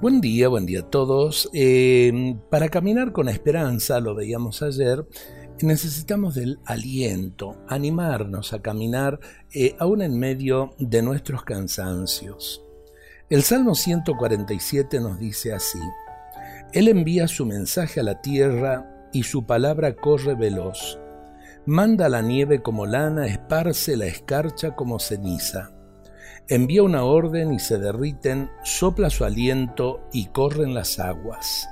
Buen día, buen día a todos. Eh, para caminar con esperanza, lo veíamos ayer, necesitamos del aliento, animarnos a caminar eh, aún en medio de nuestros cansancios. El Salmo 147 nos dice así, Él envía su mensaje a la tierra y su palabra corre veloz. Manda la nieve como lana, esparce la escarcha como ceniza. Envía una orden y se derriten, sopla su aliento y corren las aguas.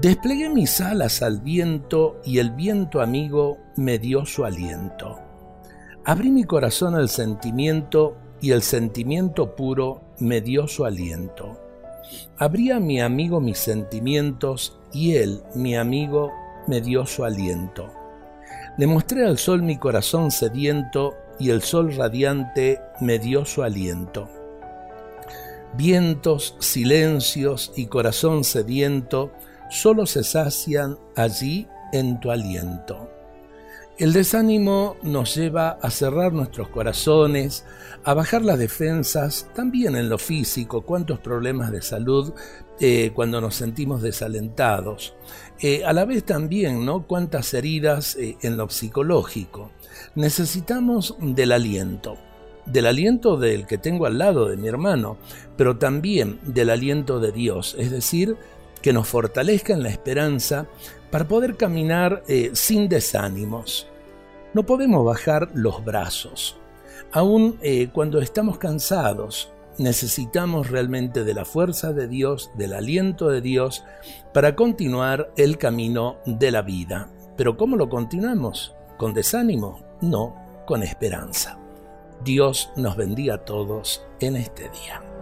Desplegué mis alas al viento y el viento amigo me dio su aliento. Abrí mi corazón al sentimiento y el sentimiento puro me dio su aliento. Abrí a mi amigo mis sentimientos y él, mi amigo, me dio su aliento. Le mostré al sol mi corazón sediento y el sol radiante me dio su aliento. Vientos, silencios y corazón sediento solo se sacian allí en tu aliento. El desánimo nos lleva a cerrar nuestros corazones, a bajar las defensas, también en lo físico, cuántos problemas de salud eh, cuando nos sentimos desalentados. Eh, a la vez también, ¿no? Cuántas heridas eh, en lo psicológico. Necesitamos del aliento, del aliento del que tengo al lado de mi hermano, pero también del aliento de Dios, es decir, que nos fortalezca en la esperanza para poder caminar eh, sin desánimos. No podemos bajar los brazos. Aun eh, cuando estamos cansados, necesitamos realmente de la fuerza de Dios, del aliento de Dios, para continuar el camino de la vida. Pero ¿cómo lo continuamos? ¿Con desánimo? No, con esperanza. Dios nos bendiga a todos en este día.